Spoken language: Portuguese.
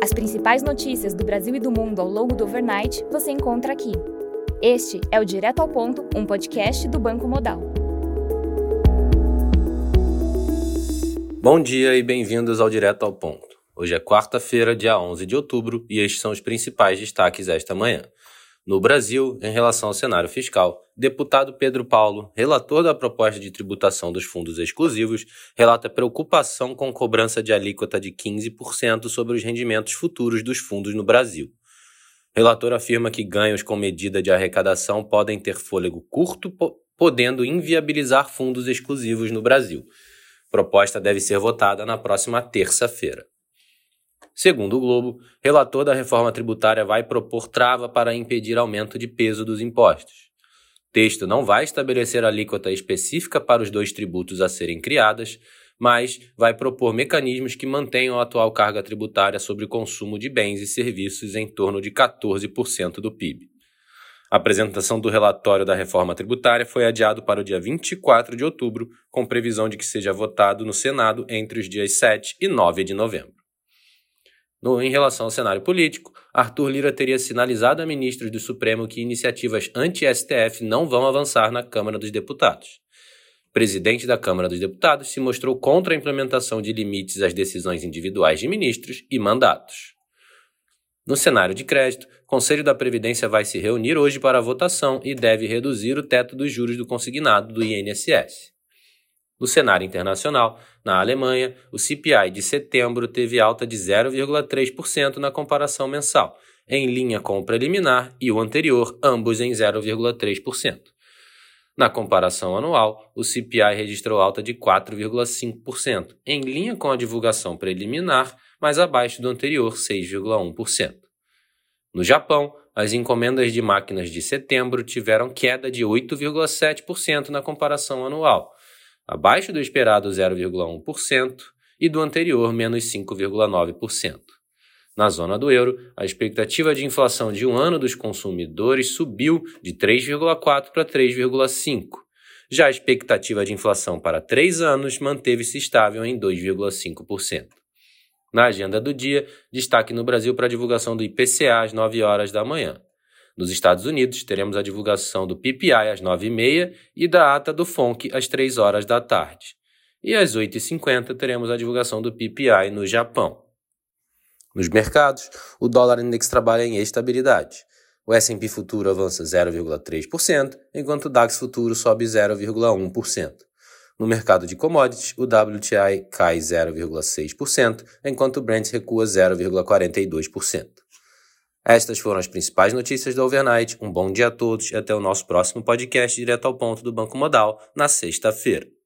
As principais notícias do Brasil e do mundo ao longo do overnight você encontra aqui. Este é o Direto ao Ponto, um podcast do Banco Modal. Bom dia e bem-vindos ao Direto ao Ponto. Hoje é quarta-feira, dia 11 de outubro, e estes são os principais destaques esta manhã. No Brasil, em relação ao cenário fiscal, deputado Pedro Paulo, relator da proposta de tributação dos fundos exclusivos, relata preocupação com cobrança de alíquota de 15% sobre os rendimentos futuros dos fundos no Brasil. Relator afirma que ganhos com medida de arrecadação podem ter fôlego curto, podendo inviabilizar fundos exclusivos no Brasil. Proposta deve ser votada na próxima terça-feira. Segundo o Globo, relator da reforma tributária vai propor trava para impedir aumento de peso dos impostos. O texto não vai estabelecer alíquota específica para os dois tributos a serem criadas, mas vai propor mecanismos que mantenham a atual carga tributária sobre o consumo de bens e serviços em torno de 14% do PIB. A apresentação do relatório da reforma tributária foi adiado para o dia 24 de outubro, com previsão de que seja votado no Senado entre os dias 7 e 9 de novembro. No, em relação ao cenário político, Arthur Lira teria sinalizado a ministros do Supremo que iniciativas anti-STF não vão avançar na Câmara dos Deputados. O presidente da Câmara dos Deputados se mostrou contra a implementação de limites às decisões individuais de ministros e mandatos. No cenário de crédito, o Conselho da Previdência vai se reunir hoje para a votação e deve reduzir o teto dos juros do consignado do INSS. No cenário internacional, na Alemanha, o CPI de setembro teve alta de 0,3% na comparação mensal, em linha com o preliminar e o anterior, ambos em 0,3%. Na comparação anual, o CPI registrou alta de 4,5%, em linha com a divulgação preliminar, mas abaixo do anterior, 6,1%. No Japão, as encomendas de máquinas de setembro tiveram queda de 8,7% na comparação anual, abaixo do esperado 0,1% e do anterior menos 5,9%. Na zona do euro, a expectativa de inflação de um ano dos consumidores subiu de 3,4 para 3,5. Já a expectativa de inflação para três anos manteve-se estável em 2,5%. Na agenda do dia, destaque no Brasil para a divulgação do IPCA às 9 horas da manhã. Nos Estados Unidos, teremos a divulgação do PPI às 9h30 e da ata do FONC às 3 horas da tarde. E às 8h50 teremos a divulgação do PPI no Japão. Nos mercados, o dólar index trabalha em estabilidade. O S&P futuro avança 0,3%, enquanto o DAX futuro sobe 0,1%. No mercado de commodities, o WTI cai 0,6%, enquanto o Brent recua 0,42%. Estas foram as principais notícias do Overnight. Um bom dia a todos e até o nosso próximo podcast direto ao ponto do Banco Modal na sexta-feira.